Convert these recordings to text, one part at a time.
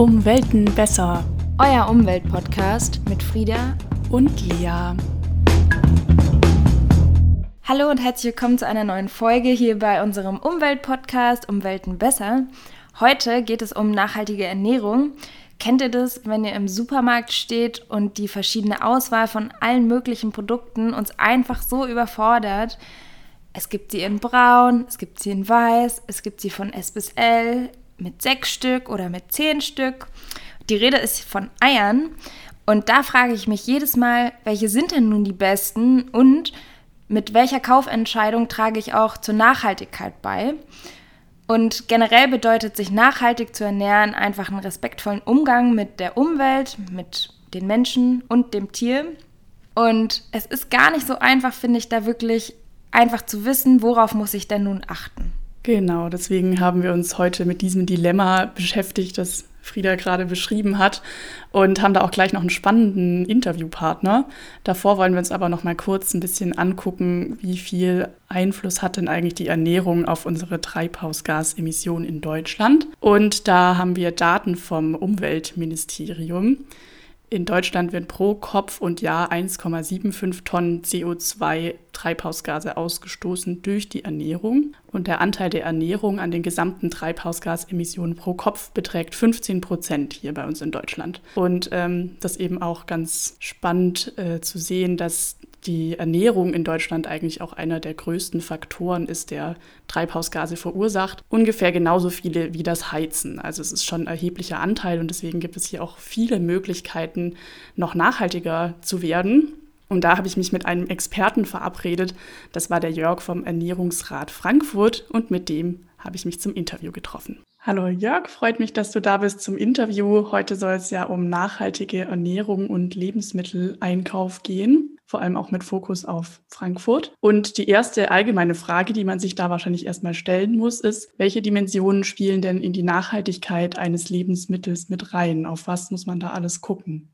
Um Welten besser. Euer Umweltpodcast mit Frieda und Lea. Hallo und herzlich willkommen zu einer neuen Folge hier bei unserem Umweltpodcast Um Welten besser. Heute geht es um nachhaltige Ernährung. Kennt ihr das, wenn ihr im Supermarkt steht und die verschiedene Auswahl von allen möglichen Produkten uns einfach so überfordert? Es gibt sie in braun, es gibt sie in weiß, es gibt sie von S bis L, mit sechs Stück oder mit zehn Stück. Die Rede ist von Eiern. Und da frage ich mich jedes Mal, welche sind denn nun die besten und mit welcher Kaufentscheidung trage ich auch zur Nachhaltigkeit bei? Und generell bedeutet sich nachhaltig zu ernähren einfach einen respektvollen Umgang mit der Umwelt, mit den Menschen und dem Tier. Und es ist gar nicht so einfach, finde ich, da wirklich einfach zu wissen, worauf muss ich denn nun achten. Genau, deswegen haben wir uns heute mit diesem Dilemma beschäftigt, das Frieda gerade beschrieben hat und haben da auch gleich noch einen spannenden Interviewpartner. Davor wollen wir uns aber noch mal kurz ein bisschen angucken, wie viel Einfluss hat denn eigentlich die Ernährung auf unsere Treibhausgasemissionen in Deutschland? Und da haben wir Daten vom Umweltministerium. In Deutschland werden pro Kopf und Jahr 1,75 Tonnen CO2-Treibhausgase ausgestoßen durch die Ernährung. Und der Anteil der Ernährung an den gesamten Treibhausgasemissionen pro Kopf beträgt 15 Prozent hier bei uns in Deutschland. Und ähm, das eben auch ganz spannend äh, zu sehen, dass die Ernährung in Deutschland eigentlich auch einer der größten Faktoren ist, der Treibhausgase verursacht. Ungefähr genauso viele wie das Heizen. Also es ist schon ein erheblicher Anteil und deswegen gibt es hier auch viele Möglichkeiten, noch nachhaltiger zu werden. Und da habe ich mich mit einem Experten verabredet. Das war der Jörg vom Ernährungsrat Frankfurt und mit dem habe ich mich zum Interview getroffen. Hallo Jörg, freut mich, dass du da bist zum Interview. Heute soll es ja um nachhaltige Ernährung und Lebensmitteleinkauf gehen vor allem auch mit Fokus auf Frankfurt. Und die erste allgemeine Frage, die man sich da wahrscheinlich erstmal stellen muss, ist, welche Dimensionen spielen denn in die Nachhaltigkeit eines Lebensmittels mit rein? Auf was muss man da alles gucken?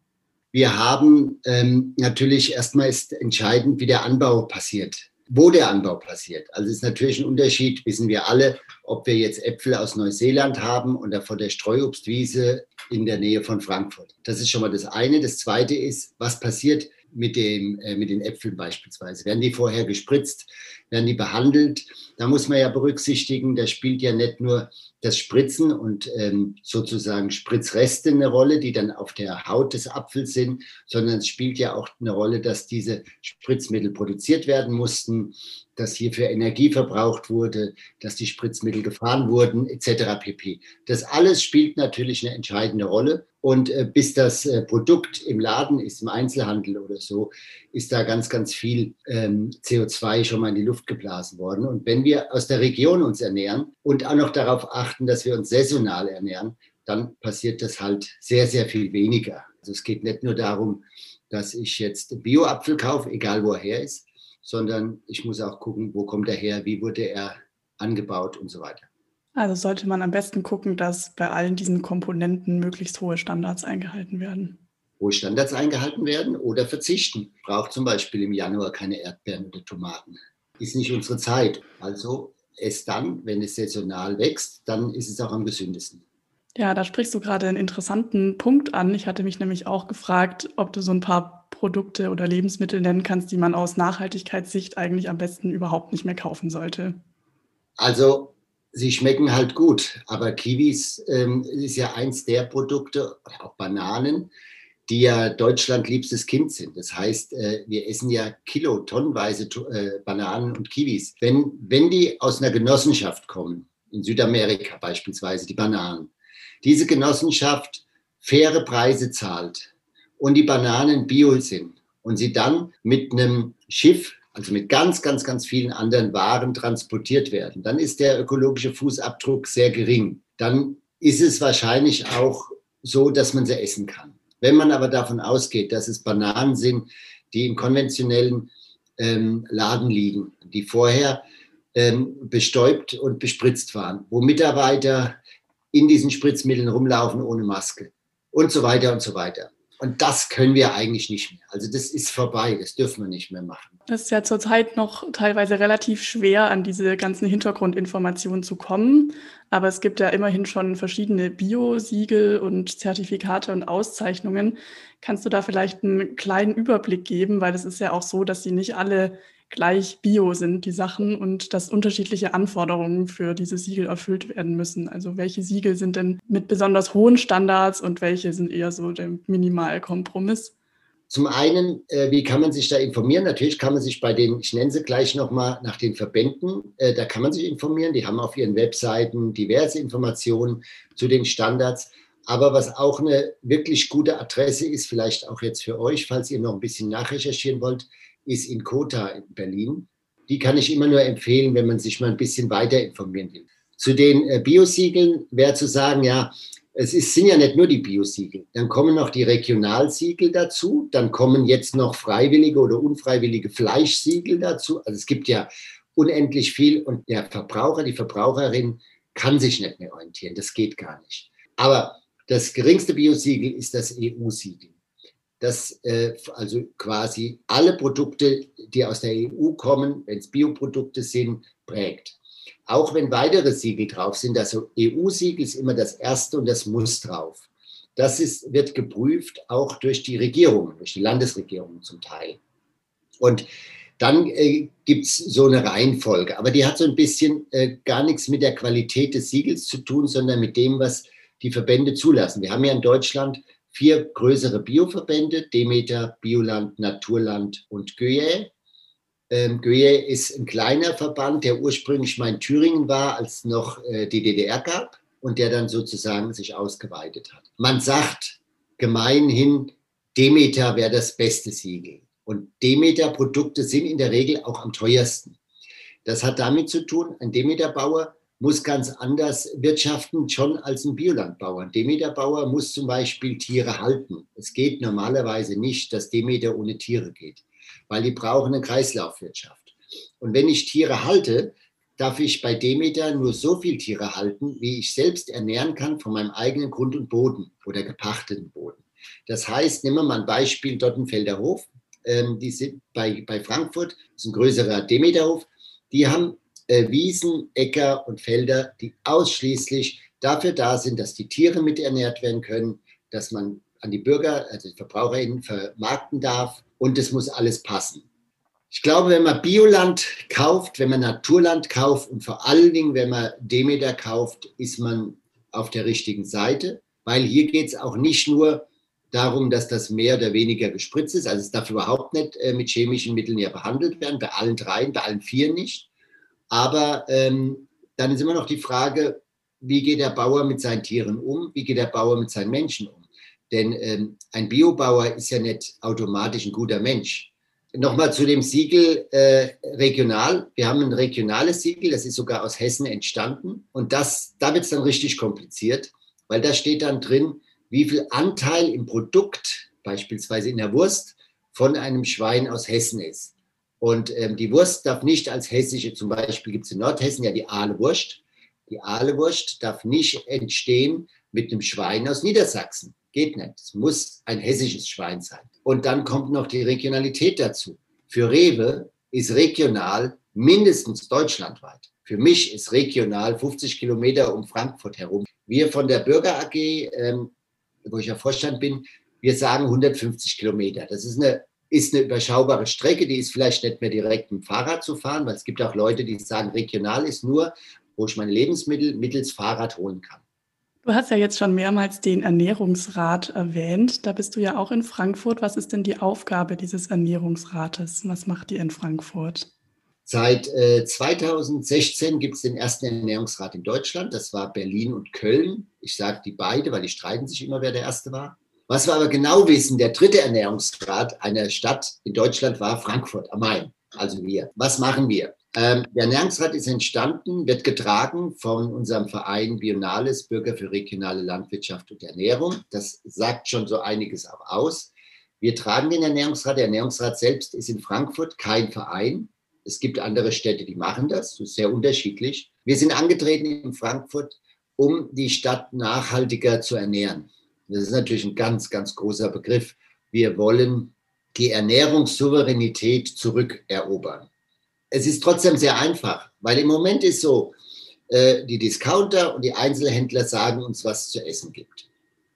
Wir haben ähm, natürlich erstmal ist entscheidend, wie der Anbau passiert wo der Anbau passiert. Also ist natürlich ein Unterschied, wissen wir alle, ob wir jetzt Äpfel aus Neuseeland haben oder vor der Streuobstwiese in der Nähe von Frankfurt. Das ist schon mal das eine. Das zweite ist, was passiert mit, dem, äh, mit den Äpfeln beispielsweise. Werden die vorher gespritzt? Werden die behandelt? Da muss man ja berücksichtigen, da spielt ja nicht nur das Spritzen und ähm, sozusagen Spritzreste eine Rolle, die dann auf der Haut des Apfels sind, sondern es spielt ja auch eine Rolle, dass diese Spritzmittel produziert werden mussten, dass hierfür Energie verbraucht wurde, dass die Spritzmittel gefahren wurden, etc. pp. Das alles spielt natürlich eine entscheidende Rolle. Und äh, bis das äh, Produkt im Laden ist, im Einzelhandel oder so, ist da ganz, ganz viel ähm, CO2 schon mal in die Luft geblasen worden. Und wenn wir aus der Region uns ernähren und auch noch darauf achten, dass wir uns saisonal ernähren, dann passiert das halt sehr, sehr viel weniger. Also es geht nicht nur darum, dass ich jetzt Bio-Apfel kaufe, egal wo er her ist, sondern ich muss auch gucken, wo kommt er her, wie wurde er angebaut und so weiter. Also sollte man am besten gucken, dass bei allen diesen Komponenten möglichst hohe Standards eingehalten werden. Hohe Standards eingehalten werden oder verzichten. Braucht zum Beispiel im Januar keine Erdbeeren oder Tomaten. Ist nicht unsere Zeit. Also es dann, wenn es saisonal wächst, dann ist es auch am gesündesten. Ja, da sprichst du gerade einen interessanten Punkt an. Ich hatte mich nämlich auch gefragt, ob du so ein paar Produkte oder Lebensmittel nennen kannst, die man aus Nachhaltigkeitssicht eigentlich am besten überhaupt nicht mehr kaufen sollte. Also sie schmecken halt gut. Aber Kiwis ähm, ist ja eins der Produkte, auch Bananen, die ja Deutschland liebstes Kind sind. Das heißt, äh, wir essen ja Kilo, tonnenweise äh, Bananen und Kiwis. Wenn, wenn die aus einer Genossenschaft kommen, in Südamerika beispielsweise, die Bananen, diese Genossenschaft faire Preise zahlt und die Bananen bio sind und sie dann mit einem Schiff also mit ganz, ganz, ganz vielen anderen Waren transportiert werden, dann ist der ökologische Fußabdruck sehr gering. Dann ist es wahrscheinlich auch so, dass man sie essen kann. Wenn man aber davon ausgeht, dass es Bananen sind, die im konventionellen ähm, Laden liegen, die vorher ähm, bestäubt und bespritzt waren, wo Mitarbeiter in diesen Spritzmitteln rumlaufen ohne Maske und so weiter und so weiter. Und das können wir eigentlich nicht mehr. Also das ist vorbei, das dürfen wir nicht mehr machen. Es ist ja zurzeit noch teilweise relativ schwer, an diese ganzen Hintergrundinformationen zu kommen. Aber es gibt ja immerhin schon verschiedene Bio-Siegel und Zertifikate und Auszeichnungen. Kannst du da vielleicht einen kleinen Überblick geben? Weil es ist ja auch so, dass sie nicht alle gleich bio sind, die Sachen, und dass unterschiedliche Anforderungen für diese Siegel erfüllt werden müssen. Also welche Siegel sind denn mit besonders hohen Standards und welche sind eher so der Minimalkompromiss? Zum einen, äh, wie kann man sich da informieren? Natürlich kann man sich bei den, ich nenne sie gleich nochmal nach den Verbänden, äh, da kann man sich informieren. Die haben auf ihren Webseiten diverse Informationen zu den Standards. Aber was auch eine wirklich gute Adresse ist, vielleicht auch jetzt für euch, falls ihr noch ein bisschen nachrecherchieren wollt, ist in Kota in Berlin. Die kann ich immer nur empfehlen, wenn man sich mal ein bisschen weiter informieren will. Zu den äh, Biosiegeln wäre zu sagen, ja, es ist, sind ja nicht nur die Biosiegel. Dann kommen noch die Regionalsiegel dazu. Dann kommen jetzt noch freiwillige oder unfreiwillige Fleischsiegel dazu. Also es gibt ja unendlich viel und der Verbraucher, die Verbraucherin kann sich nicht mehr orientieren. Das geht gar nicht. Aber das geringste Biosiegel ist das EU-Siegel dass äh, also quasi alle Produkte, die aus der EU kommen, wenn es Bioprodukte sind, prägt. Auch wenn weitere Siegel drauf sind, also EU-Siegel ist immer das erste und das muss drauf. Das ist, wird geprüft auch durch die Regierungen, durch die Landesregierungen zum Teil. Und dann äh, gibt es so eine Reihenfolge, aber die hat so ein bisschen äh, gar nichts mit der Qualität des Siegels zu tun, sondern mit dem, was die Verbände zulassen. Wir haben ja in Deutschland vier größere Bioverbände, Demeter, Bioland, Naturland und Göhe. Ähm, Göhe ist ein kleiner Verband, der ursprünglich mal in Thüringen war, als noch äh, die DDR gab und der dann sozusagen sich ausgeweitet hat. Man sagt gemeinhin, Demeter wäre das beste Siegel. Und Demeter-Produkte sind in der Regel auch am teuersten. Das hat damit zu tun, ein Demeter-Bauer muss ganz anders wirtschaften schon als ein Biolandbauer. Ein Demeterbauer muss zum Beispiel Tiere halten. Es geht normalerweise nicht, dass Demeter ohne Tiere geht, weil die brauchen eine Kreislaufwirtschaft. Und wenn ich Tiere halte, darf ich bei Demeter nur so viel Tiere halten, wie ich selbst ernähren kann von meinem eigenen Grund und Boden oder gepachteten Boden. Das heißt, nehmen wir mal ein Beispiel Dottenfelder Hof. Ähm, die sind bei, bei Frankfurt, das ist ein größerer Demeterhof. Die haben äh, Wiesen, Äcker und Felder, die ausschließlich dafür da sind, dass die Tiere miternährt werden können, dass man an die Bürger, also die VerbraucherInnen vermarkten darf und es muss alles passen. Ich glaube, wenn man Bioland kauft, wenn man Naturland kauft und vor allen Dingen, wenn man Demeter kauft, ist man auf der richtigen Seite, weil hier geht es auch nicht nur darum, dass das mehr oder weniger gespritzt ist. Also es darf überhaupt nicht äh, mit chemischen Mitteln ja behandelt werden, bei allen dreien, bei allen vier nicht. Aber ähm, dann ist immer noch die Frage, wie geht der Bauer mit seinen Tieren um? Wie geht der Bauer mit seinen Menschen um? Denn ähm, ein Biobauer ist ja nicht automatisch ein guter Mensch. Nochmal zu dem Siegel äh, regional. Wir haben ein regionales Siegel, das ist sogar aus Hessen entstanden. Und das, da wird es dann richtig kompliziert, weil da steht dann drin, wie viel Anteil im Produkt, beispielsweise in der Wurst, von einem Schwein aus Hessen ist. Und ähm, die Wurst darf nicht als hessische, zum Beispiel gibt es in Nordhessen ja die Ahlewurst. Die Ahlewurst darf nicht entstehen mit einem Schwein aus Niedersachsen. Geht nicht. Es muss ein hessisches Schwein sein. Und dann kommt noch die Regionalität dazu. Für Rewe ist regional mindestens deutschlandweit. Für mich ist regional 50 Kilometer um Frankfurt herum. Wir von der Bürger AG, ähm, wo ich ja Vorstand bin, wir sagen 150 Kilometer. Das ist eine ist eine überschaubare Strecke, die ist vielleicht nicht mehr direkt mit dem Fahrrad zu fahren, weil es gibt auch Leute, die sagen, regional ist nur, wo ich meine Lebensmittel mittels Fahrrad holen kann. Du hast ja jetzt schon mehrmals den Ernährungsrat erwähnt. Da bist du ja auch in Frankfurt. Was ist denn die Aufgabe dieses Ernährungsrates? Was macht ihr in Frankfurt? Seit äh, 2016 gibt es den ersten Ernährungsrat in Deutschland. Das war Berlin und Köln. Ich sage die beide, weil die streiten sich immer, wer der erste war. Was wir aber genau wissen, der dritte Ernährungsgrad einer Stadt in Deutschland war Frankfurt am Main, also wir. Was machen wir? Ähm, der Ernährungsrat ist entstanden, wird getragen von unserem Verein Bionales, Bürger für regionale Landwirtschaft und Ernährung. Das sagt schon so einiges auch aus. Wir tragen den Ernährungsrat. Der Ernährungsrat selbst ist in Frankfurt kein Verein. Es gibt andere Städte, die machen das. Das ist sehr unterschiedlich. Wir sind angetreten in Frankfurt, um die Stadt nachhaltiger zu ernähren. Das ist natürlich ein ganz, ganz großer Begriff. Wir wollen die Ernährungssouveränität zurückerobern. Es ist trotzdem sehr einfach, weil im Moment ist so, äh, die Discounter und die Einzelhändler sagen uns, was es zu essen gibt.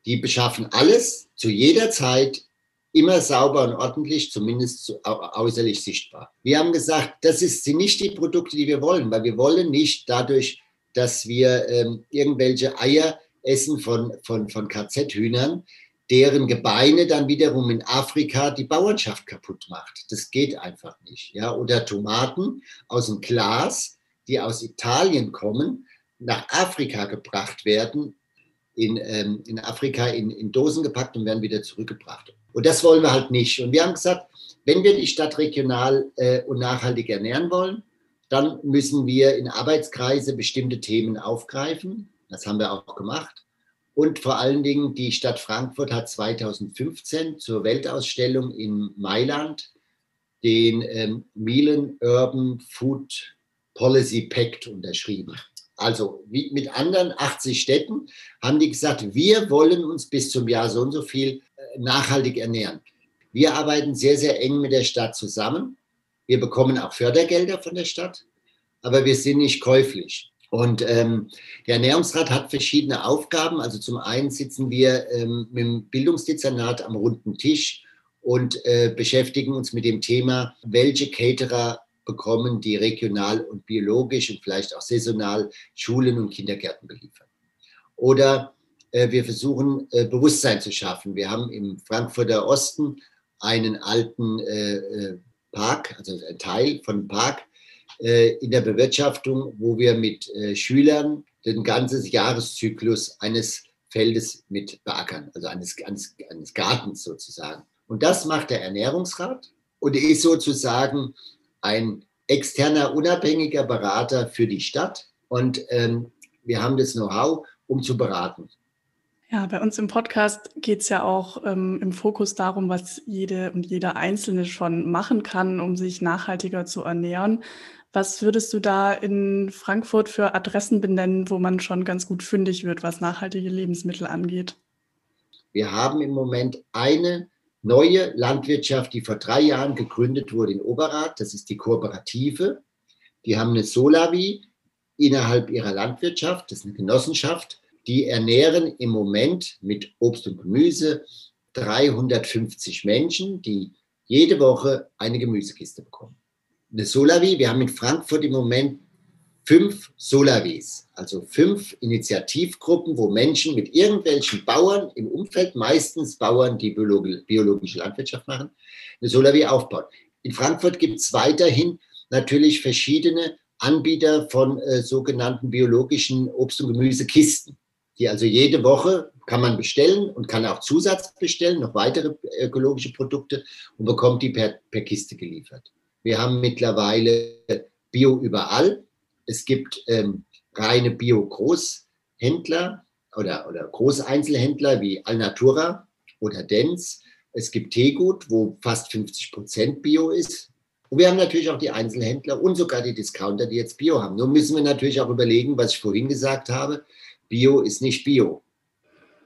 Die beschaffen alles zu jeder Zeit immer sauber und ordentlich, zumindest zu, äußerlich sichtbar. Wir haben gesagt, das sind nicht die Produkte, die wir wollen, weil wir wollen nicht dadurch, dass wir ähm, irgendwelche Eier essen von, von, von KZ-Hühnern, deren Gebeine dann wiederum in Afrika die Bauernschaft kaputt macht. Das geht einfach nicht. Ja? Oder Tomaten aus dem Glas, die aus Italien kommen, nach Afrika gebracht werden, in, ähm, in Afrika in, in Dosen gepackt und werden wieder zurückgebracht. Und das wollen wir halt nicht. Und wir haben gesagt, wenn wir die Stadt regional äh, und nachhaltig ernähren wollen, dann müssen wir in Arbeitskreise bestimmte Themen aufgreifen. Das haben wir auch gemacht. Und vor allen Dingen, die Stadt Frankfurt hat 2015 zur Weltausstellung in Mailand den ähm, Milan Urban Food Policy Pact unterschrieben. Also wie mit anderen 80 Städten haben die gesagt, wir wollen uns bis zum Jahr so und so viel äh, nachhaltig ernähren. Wir arbeiten sehr, sehr eng mit der Stadt zusammen. Wir bekommen auch Fördergelder von der Stadt, aber wir sind nicht käuflich. Und ähm, der Ernährungsrat hat verschiedene Aufgaben. Also zum einen sitzen wir ähm, mit dem Bildungsdezernat am runden Tisch und äh, beschäftigen uns mit dem Thema, welche Caterer bekommen, die regional und biologisch und vielleicht auch saisonal Schulen und Kindergärten beliefern. Oder äh, wir versuchen äh, Bewusstsein zu schaffen. Wir haben im Frankfurter Osten einen alten äh, äh Park, also ein Teil von Park, in der Bewirtschaftung, wo wir mit äh, Schülern den ganzen Jahreszyklus eines Feldes mit beackern, also eines, eines, eines Gartens sozusagen. Und das macht der Ernährungsrat und ist sozusagen ein externer, unabhängiger Berater für die Stadt. Und ähm, wir haben das Know-how, um zu beraten. Ja, bei uns im Podcast geht es ja auch ähm, im Fokus darum, was jede und jeder Einzelne schon machen kann, um sich nachhaltiger zu ernähren. Was würdest du da in Frankfurt für Adressen benennen, wo man schon ganz gut fündig wird, was nachhaltige Lebensmittel angeht? Wir haben im Moment eine neue Landwirtschaft, die vor drei Jahren gegründet wurde in Oberrat. Das ist die Kooperative. Die haben eine Solavi innerhalb ihrer Landwirtschaft. Das ist eine Genossenschaft. Die ernähren im Moment mit Obst und Gemüse 350 Menschen, die jede Woche eine Gemüsekiste bekommen eine Solavi. Wir haben in Frankfurt im Moment fünf Solavis, also fünf Initiativgruppen, wo Menschen mit irgendwelchen Bauern im Umfeld, meistens Bauern, die biologische Landwirtschaft machen, eine Solavi aufbauen. In Frankfurt gibt es weiterhin natürlich verschiedene Anbieter von äh, sogenannten biologischen Obst- und Gemüsekisten, die also jede Woche kann man bestellen und kann auch Zusatz bestellen, noch weitere ökologische Produkte und bekommt die per, per Kiste geliefert. Wir haben mittlerweile Bio überall. Es gibt ähm, reine Bio-Großhändler oder, oder Großeinzelhändler wie Alnatura oder Dens. Es gibt Teegut, wo fast 50 Prozent Bio ist. Und wir haben natürlich auch die Einzelhändler und sogar die Discounter, die jetzt Bio haben. Nun müssen wir natürlich auch überlegen, was ich vorhin gesagt habe. Bio ist nicht Bio.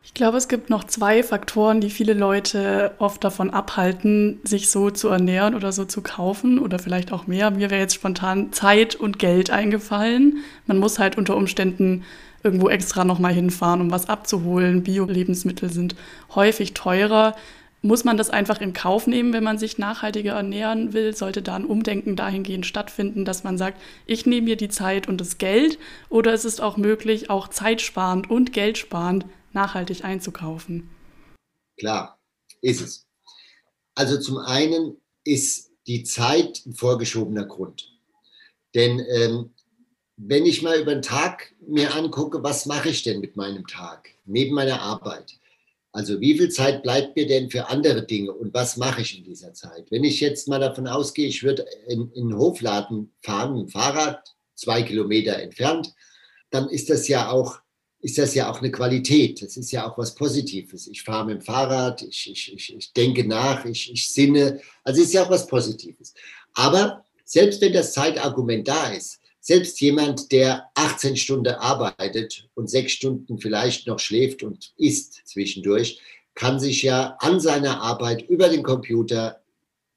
Ich glaube, es gibt noch zwei Faktoren, die viele Leute oft davon abhalten, sich so zu ernähren oder so zu kaufen oder vielleicht auch mehr. Mir wäre jetzt spontan Zeit und Geld eingefallen. Man muss halt unter Umständen irgendwo extra nochmal hinfahren, um was abzuholen. Bio-Lebensmittel sind häufig teurer. Muss man das einfach in Kauf nehmen, wenn man sich nachhaltiger ernähren will? Sollte da ein Umdenken dahingehend stattfinden, dass man sagt, ich nehme mir die Zeit und das Geld? Oder ist es auch möglich, auch zeitsparend und geldsparend nachhaltig einzukaufen? Klar, ist es. Also zum einen ist die Zeit ein vorgeschobener Grund. Denn ähm, wenn ich mal über den Tag mir angucke, was mache ich denn mit meinem Tag neben meiner Arbeit? Also wie viel Zeit bleibt mir denn für andere Dinge und was mache ich in dieser Zeit? Wenn ich jetzt mal davon ausgehe, ich würde in, in den Hofladen fahren dem Fahrrad, zwei Kilometer entfernt, dann ist das ja auch ist das ja auch eine Qualität. Das ist ja auch was Positives. Ich fahre mit dem Fahrrad, ich, ich, ich, ich denke nach, ich, ich sinne. Also ist ja auch was Positives. Aber selbst wenn das Zeitargument da ist, selbst jemand, der 18 Stunden arbeitet und sechs Stunden vielleicht noch schläft und isst zwischendurch, kann sich ja an seiner Arbeit über den Computer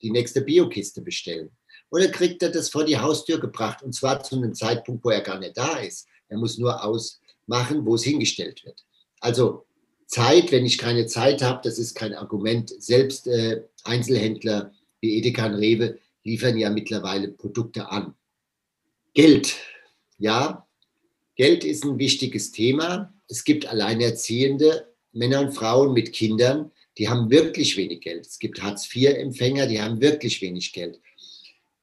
die nächste Biokiste bestellen. Dann kriegt er das vor die Haustür gebracht und zwar zu einem Zeitpunkt, wo er gar nicht da ist. Er muss nur ausmachen, wo es hingestellt wird. Also Zeit, wenn ich keine Zeit habe, das ist kein Argument. Selbst äh, Einzelhändler wie Edeka und Rewe liefern ja mittlerweile Produkte an. Geld. Ja, Geld ist ein wichtiges Thema. Es gibt alleinerziehende Männer und Frauen mit Kindern, die haben wirklich wenig Geld. Es gibt Hartz-IV-Empfänger, die haben wirklich wenig Geld.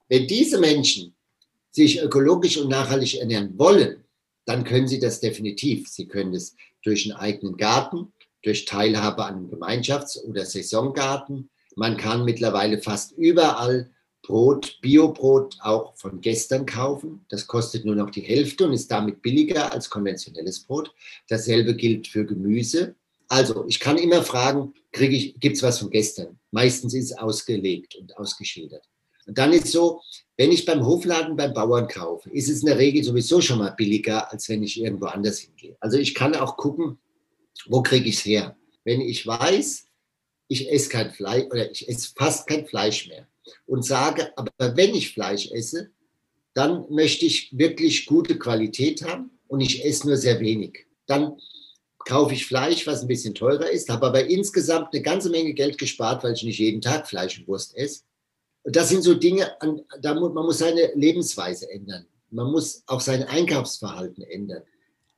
Wenn diese Menschen sich ökologisch und nachhaltig ernähren wollen, dann können sie das definitiv. Sie können es durch einen eigenen Garten, durch Teilhabe an einem Gemeinschafts- oder Saisongarten. Man kann mittlerweile fast überall Brot, Biobrot auch von gestern kaufen. Das kostet nur noch die Hälfte und ist damit billiger als konventionelles Brot. Dasselbe gilt für Gemüse. Also, ich kann immer fragen, gibt es was von gestern? Meistens ist es ausgelegt und ausgeschildert. Und dann ist so, wenn ich beim Hofladen beim Bauern kaufe, ist es in der Regel sowieso schon mal billiger, als wenn ich irgendwo anders hingehe. Also ich kann auch gucken, wo kriege ich es her. Wenn ich weiß, ich esse kein Fleisch oder ich esse fast kein Fleisch mehr und sage, aber wenn ich Fleisch esse, dann möchte ich wirklich gute Qualität haben und ich esse nur sehr wenig. Dann kaufe ich Fleisch, was ein bisschen teurer ist, habe aber insgesamt eine ganze Menge Geld gespart, weil ich nicht jeden Tag Fleisch und Wurst esse. Und das sind so Dinge, da muss, man muss seine Lebensweise ändern. Man muss auch sein Einkaufsverhalten ändern.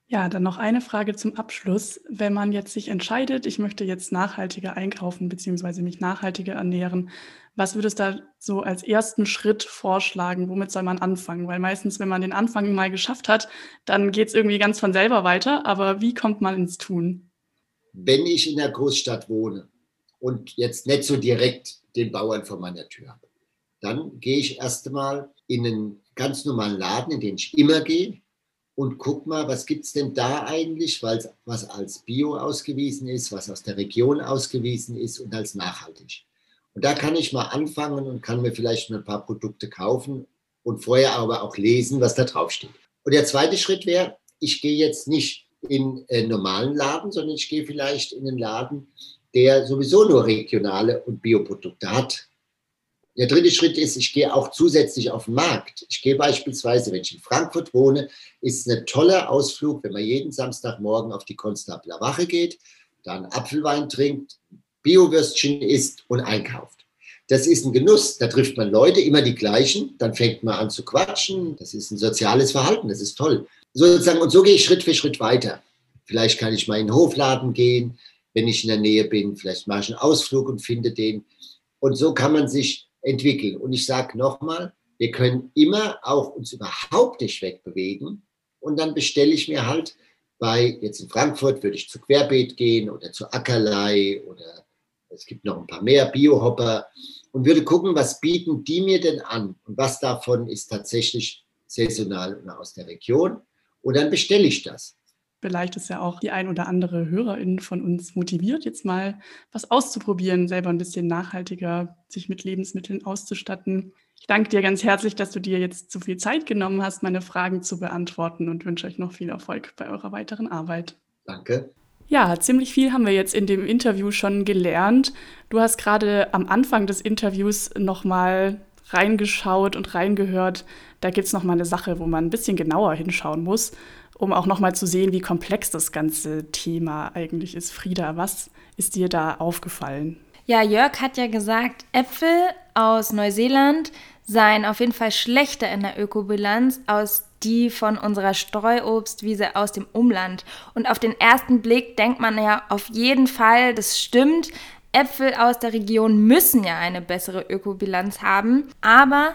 Ja, dann noch eine Frage zum Abschluss. Wenn man jetzt sich entscheidet, ich möchte jetzt nachhaltiger einkaufen bzw. mich nachhaltiger ernähren, was würdest du da so als ersten Schritt vorschlagen? Womit soll man anfangen? Weil meistens, wenn man den Anfang mal geschafft hat, dann geht es irgendwie ganz von selber weiter. Aber wie kommt man ins Tun? Wenn ich in der Großstadt wohne und jetzt nicht so direkt den Bauern vor meiner Tür habe, dann gehe ich erst einmal in einen ganz normalen Laden, in den ich immer gehe und guck mal, was gibt es denn da eigentlich, was als Bio ausgewiesen ist, was aus der Region ausgewiesen ist und als nachhaltig. Und da kann ich mal anfangen und kann mir vielleicht ein paar Produkte kaufen und vorher aber auch lesen, was da drauf steht. Und der zweite Schritt wäre, ich gehe jetzt nicht in einen normalen Laden, sondern ich gehe vielleicht in einen Laden, der sowieso nur regionale und Bioprodukte hat. Der dritte Schritt ist, ich gehe auch zusätzlich auf den Markt. Ich gehe beispielsweise, wenn ich in Frankfurt wohne, ist es ein toller Ausflug, wenn man jeden Samstagmorgen auf die Konstabler Wache geht, da einen Apfelwein trinkt, Biowürstchen isst und einkauft. Das ist ein Genuss, da trifft man Leute, immer die gleichen, dann fängt man an zu quatschen. Das ist ein soziales Verhalten, das ist toll. Sozusagen, und so gehe ich Schritt für Schritt weiter. Vielleicht kann ich mal in den Hofladen gehen, wenn ich in der Nähe bin. Vielleicht mache ich einen Ausflug und finde den. Und so kann man sich entwickeln. Und ich sage nochmal, wir können immer auch uns überhaupt nicht wegbewegen. Und dann bestelle ich mir halt bei, jetzt in Frankfurt würde ich zu Querbeet gehen oder zu Ackerlei oder es gibt noch ein paar mehr Biohopper und würde gucken, was bieten die mir denn an und was davon ist tatsächlich saisonal und aus der Region. Und dann bestelle ich das. Vielleicht ist ja auch die ein oder andere Hörerin von uns motiviert, jetzt mal was auszuprobieren, selber ein bisschen nachhaltiger sich mit Lebensmitteln auszustatten. Ich danke dir ganz herzlich, dass du dir jetzt so viel Zeit genommen hast, meine Fragen zu beantworten und wünsche euch noch viel Erfolg bei eurer weiteren Arbeit. Danke. Ja, ziemlich viel haben wir jetzt in dem Interview schon gelernt. Du hast gerade am Anfang des Interviews nochmal reingeschaut und reingehört. Da gibt es nochmal eine Sache, wo man ein bisschen genauer hinschauen muss um auch nochmal zu sehen, wie komplex das ganze Thema eigentlich ist. Frieda, was ist dir da aufgefallen? Ja, Jörg hat ja gesagt, Äpfel aus Neuseeland seien auf jeden Fall schlechter in der Ökobilanz als die von unserer Streuobstwiese aus dem Umland. Und auf den ersten Blick denkt man ja auf jeden Fall, das stimmt. Äpfel aus der Region müssen ja eine bessere Ökobilanz haben. Aber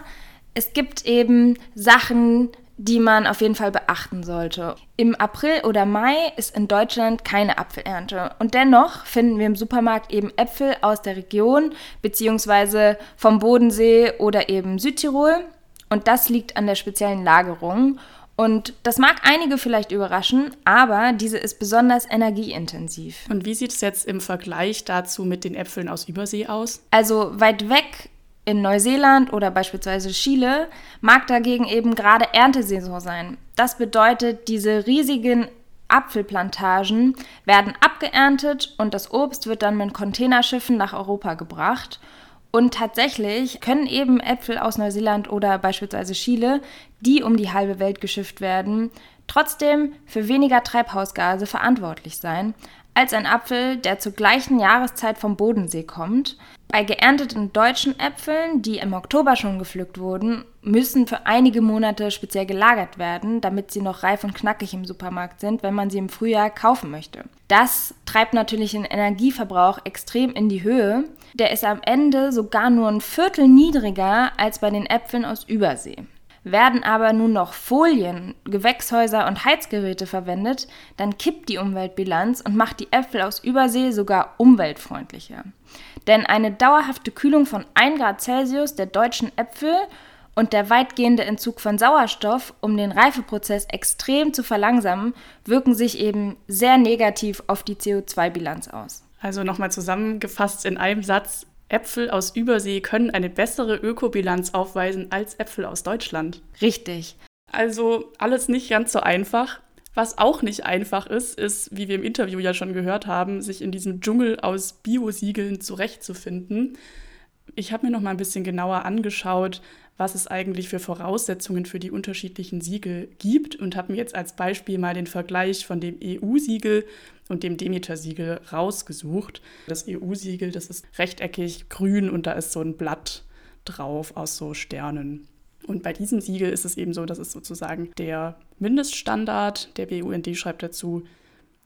es gibt eben Sachen, die man auf jeden Fall beachten sollte. Im April oder Mai ist in Deutschland keine Apfelernte und dennoch finden wir im Supermarkt eben Äpfel aus der Region beziehungsweise vom Bodensee oder eben Südtirol und das liegt an der speziellen Lagerung und das mag einige vielleicht überraschen, aber diese ist besonders energieintensiv. Und wie sieht es jetzt im Vergleich dazu mit den Äpfeln aus Übersee aus? Also weit weg In Neuseeland oder beispielsweise Chile mag dagegen eben gerade Erntesaison sein. Das bedeutet, diese riesigen Apfelplantagen werden abgeerntet und das Obst wird dann mit Containerschiffen nach Europa gebracht. Und tatsächlich können eben Äpfel aus Neuseeland oder beispielsweise Chile, die um die halbe Welt geschifft werden, trotzdem für weniger Treibhausgase verantwortlich sein als ein Apfel, der zur gleichen Jahreszeit vom Bodensee kommt. Bei geernteten deutschen Äpfeln, die im Oktober schon gepflückt wurden, müssen für einige Monate speziell gelagert werden, damit sie noch reif und knackig im Supermarkt sind, wenn man sie im Frühjahr kaufen möchte. Das treibt natürlich den Energieverbrauch extrem in die Höhe. Der ist am Ende sogar nur ein Viertel niedriger als bei den Äpfeln aus Übersee. Werden aber nun noch Folien, Gewächshäuser und Heizgeräte verwendet, dann kippt die Umweltbilanz und macht die Äpfel aus Übersee sogar umweltfreundlicher. Denn eine dauerhafte Kühlung von 1 Grad Celsius der deutschen Äpfel und der weitgehende Entzug von Sauerstoff, um den Reifeprozess extrem zu verlangsamen, wirken sich eben sehr negativ auf die CO2-Bilanz aus. Also nochmal zusammengefasst in einem Satz, Äpfel aus Übersee können eine bessere Ökobilanz aufweisen als Äpfel aus Deutschland. Richtig. Also alles nicht ganz so einfach. Was auch nicht einfach ist, ist, wie wir im Interview ja schon gehört haben, sich in diesem Dschungel aus Biosiegeln zurechtzufinden. Ich habe mir noch mal ein bisschen genauer angeschaut, was es eigentlich für Voraussetzungen für die unterschiedlichen Siegel gibt und habe mir jetzt als Beispiel mal den Vergleich von dem EU-Siegel und dem Demeter-Siegel rausgesucht. Das EU-Siegel, das ist rechteckig grün und da ist so ein Blatt drauf aus so Sternen. Und bei diesem Siegel ist es eben so, dass es sozusagen der Mindeststandard, der BUND schreibt dazu,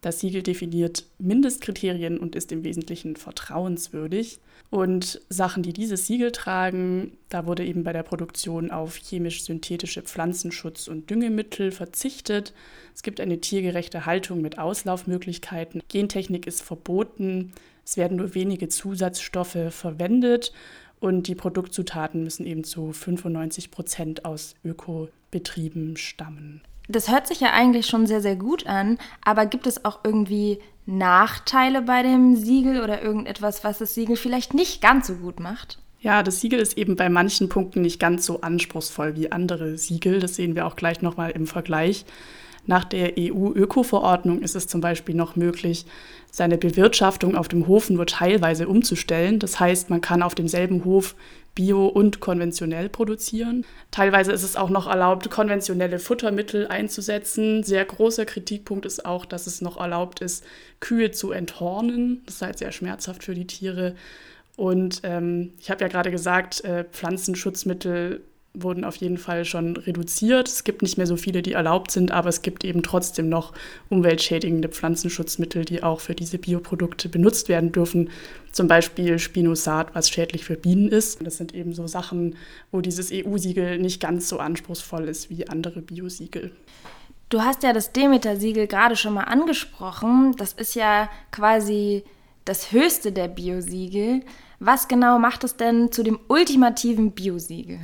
das Siegel definiert Mindestkriterien und ist im Wesentlichen vertrauenswürdig. Und Sachen, die dieses Siegel tragen, da wurde eben bei der Produktion auf chemisch-synthetische Pflanzenschutz- und Düngemittel verzichtet. Es gibt eine tiergerechte Haltung mit Auslaufmöglichkeiten. Gentechnik ist verboten. Es werden nur wenige Zusatzstoffe verwendet. Und die Produktzutaten müssen eben zu 95 Prozent aus Ökobetrieben stammen. Das hört sich ja eigentlich schon sehr, sehr gut an, aber gibt es auch irgendwie Nachteile bei dem Siegel oder irgendetwas, was das Siegel vielleicht nicht ganz so gut macht? Ja, das Siegel ist eben bei manchen Punkten nicht ganz so anspruchsvoll wie andere Siegel. Das sehen wir auch gleich nochmal im Vergleich. Nach der EU-Öko-Verordnung ist es zum Beispiel noch möglich, seine Bewirtschaftung auf dem Hof nur teilweise umzustellen. Das heißt, man kann auf demselben Hof bio und konventionell produzieren. Teilweise ist es auch noch erlaubt, konventionelle Futtermittel einzusetzen. Sehr großer Kritikpunkt ist auch, dass es noch erlaubt ist, Kühe zu enthornen. Das ist halt sehr schmerzhaft für die Tiere. Und ähm, ich habe ja gerade gesagt, äh, Pflanzenschutzmittel wurden auf jeden Fall schon reduziert. Es gibt nicht mehr so viele, die erlaubt sind, aber es gibt eben trotzdem noch umweltschädigende Pflanzenschutzmittel, die auch für diese Bioprodukte benutzt werden dürfen. Zum Beispiel Spinosat, was schädlich für Bienen ist. Das sind eben so Sachen, wo dieses EU-Siegel nicht ganz so anspruchsvoll ist wie andere Biosiegel. Du hast ja das Demeter-Siegel gerade schon mal angesprochen. Das ist ja quasi das höchste der Biosiegel. Was genau macht es denn zu dem ultimativen Biosiegel?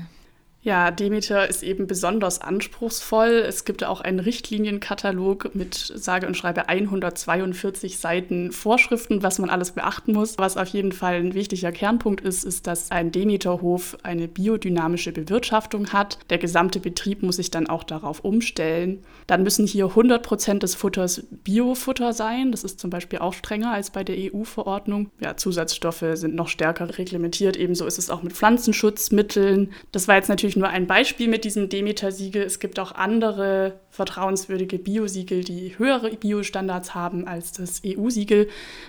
Ja, Demeter ist eben besonders anspruchsvoll. Es gibt auch einen Richtlinienkatalog mit sage und schreibe 142 Seiten Vorschriften, was man alles beachten muss. Was auf jeden Fall ein wichtiger Kernpunkt ist, ist, dass ein Demeterhof eine biodynamische Bewirtschaftung hat. Der gesamte Betrieb muss sich dann auch darauf umstellen. Dann müssen hier 100 Prozent des Futters Biofutter sein. Das ist zum Beispiel auch strenger als bei der EU-Verordnung. Ja, Zusatzstoffe sind noch stärker reglementiert. Ebenso ist es auch mit Pflanzenschutzmitteln. Das war jetzt natürlich natürlich nur ein Beispiel mit diesem Demeter-Siegel. Es gibt auch andere vertrauenswürdige Biosiegel, die höhere Biostandards haben als das EU-Siegel.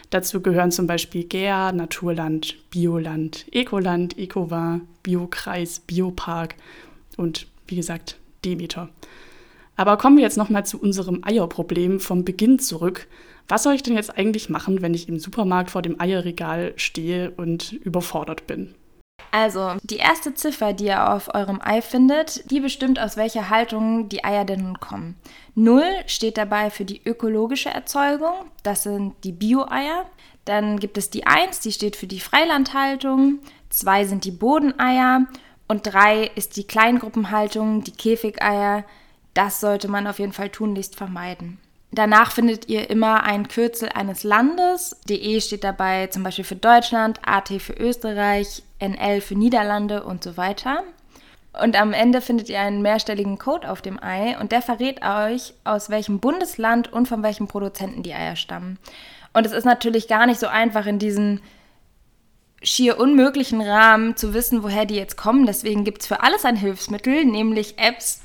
Dazu gehören zum Beispiel GEA, Naturland, Bioland, Ecoland, Ecovin, Biokreis, Biopark und wie gesagt Demeter. Aber kommen wir jetzt nochmal zu unserem Eierproblem vom Beginn zurück. Was soll ich denn jetzt eigentlich machen, wenn ich im Supermarkt vor dem Eierregal stehe und überfordert bin? Also, die erste Ziffer, die ihr auf eurem Ei findet, die bestimmt, aus welcher Haltung die Eier denn nun kommen. Null steht dabei für die ökologische Erzeugung, das sind die Bio-Eier. Dann gibt es die 1, die steht für die Freilandhaltung. 2 sind die Bodeneier. Und 3 ist die Kleingruppenhaltung, die Käfigeier. Das sollte man auf jeden Fall tunlichst vermeiden. Danach findet ihr immer ein Kürzel eines Landes. DE steht dabei zum Beispiel für Deutschland, AT für Österreich, NL für Niederlande und so weiter. Und am Ende findet ihr einen mehrstelligen Code auf dem Ei und der verrät euch, aus welchem Bundesland und von welchem Produzenten die Eier stammen. Und es ist natürlich gar nicht so einfach in diesen schier unmöglichen Rahmen zu wissen, woher die jetzt kommen. Deswegen gibt es für alles ein Hilfsmittel, nämlich Apps,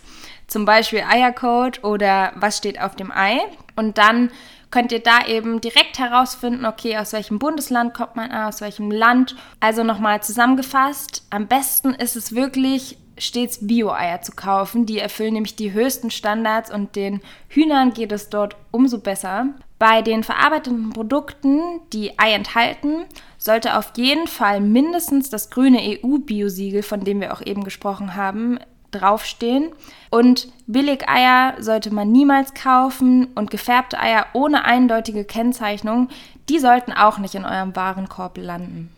zum Beispiel Eiercode oder was steht auf dem Ei. Und dann könnt ihr da eben direkt herausfinden, okay, aus welchem Bundesland kommt man, aus welchem Land. Also nochmal zusammengefasst, am besten ist es wirklich stets Bio-Eier zu kaufen. Die erfüllen nämlich die höchsten Standards und den Hühnern geht es dort umso besser. Bei den verarbeiteten Produkten, die Ei enthalten, sollte auf jeden Fall mindestens das grüne EU-Biosiegel, von dem wir auch eben gesprochen haben, draufstehen. Und Billigeier sollte man niemals kaufen und gefärbte Eier ohne eindeutige Kennzeichnung, die sollten auch nicht in eurem Warenkorb landen.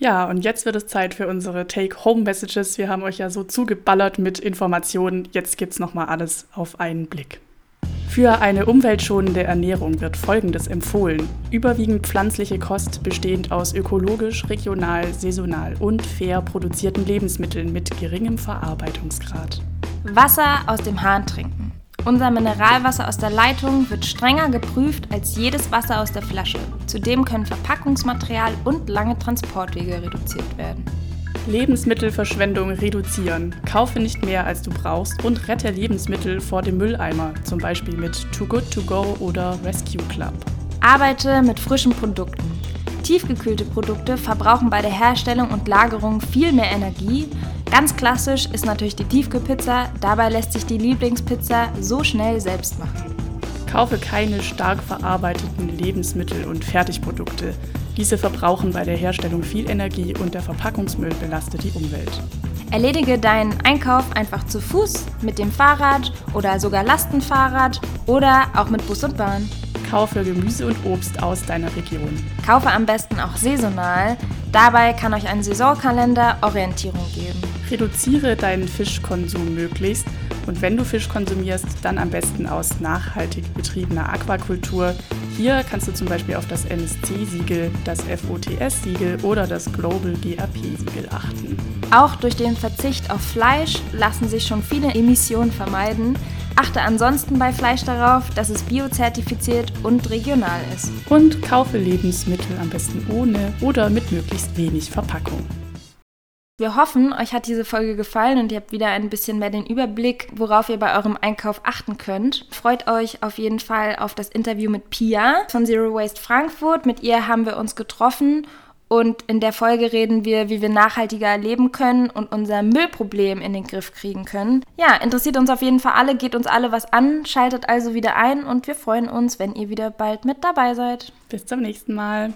Ja, und jetzt wird es Zeit für unsere Take-Home-Messages. Wir haben euch ja so zugeballert mit Informationen. Jetzt gibt's nochmal alles auf einen Blick. Für eine umweltschonende Ernährung wird Folgendes empfohlen. Überwiegend pflanzliche Kost bestehend aus ökologisch, regional, saisonal und fair produzierten Lebensmitteln mit geringem Verarbeitungsgrad. Wasser aus dem Hahn trinken. Unser Mineralwasser aus der Leitung wird strenger geprüft als jedes Wasser aus der Flasche. Zudem können Verpackungsmaterial und lange Transportwege reduziert werden. Lebensmittelverschwendung reduzieren. Kaufe nicht mehr, als du brauchst und rette Lebensmittel vor dem Mülleimer, zum Beispiel mit Too Good To Go oder Rescue Club. Arbeite mit frischen Produkten. Tiefgekühlte Produkte verbrauchen bei der Herstellung und Lagerung viel mehr Energie. Ganz klassisch ist natürlich die Tiefkühlpizza, dabei lässt sich die Lieblingspizza so schnell selbst machen. Kaufe keine stark verarbeiteten Lebensmittel und Fertigprodukte. Diese verbrauchen bei der Herstellung viel Energie und der Verpackungsmüll belastet die Umwelt. Erledige deinen Einkauf einfach zu Fuß, mit dem Fahrrad oder sogar Lastenfahrrad oder auch mit Bus und Bahn. Kaufe Gemüse und Obst aus deiner Region. Kaufe am besten auch saisonal. Dabei kann euch ein Saisonkalender Orientierung geben. Reduziere deinen Fischkonsum möglichst und wenn du Fisch konsumierst, dann am besten aus nachhaltig betriebener Aquakultur. Hier kannst du zum Beispiel auf das MSC-Siegel, das FOTS-Siegel oder das Global GAP-Siegel achten. Auch durch den Verzicht auf Fleisch lassen sich schon viele Emissionen vermeiden. Achte ansonsten bei Fleisch darauf, dass es biozertifiziert und regional ist. Und kaufe Lebensmittel am besten ohne oder mit möglichst wenig Verpackung. Wir hoffen, euch hat diese Folge gefallen und ihr habt wieder ein bisschen mehr den Überblick, worauf ihr bei eurem Einkauf achten könnt. Freut euch auf jeden Fall auf das Interview mit Pia von Zero Waste Frankfurt. Mit ihr haben wir uns getroffen und in der Folge reden wir, wie wir nachhaltiger leben können und unser Müllproblem in den Griff kriegen können. Ja, interessiert uns auf jeden Fall alle, geht uns alle was an, schaltet also wieder ein und wir freuen uns, wenn ihr wieder bald mit dabei seid. Bis zum nächsten Mal.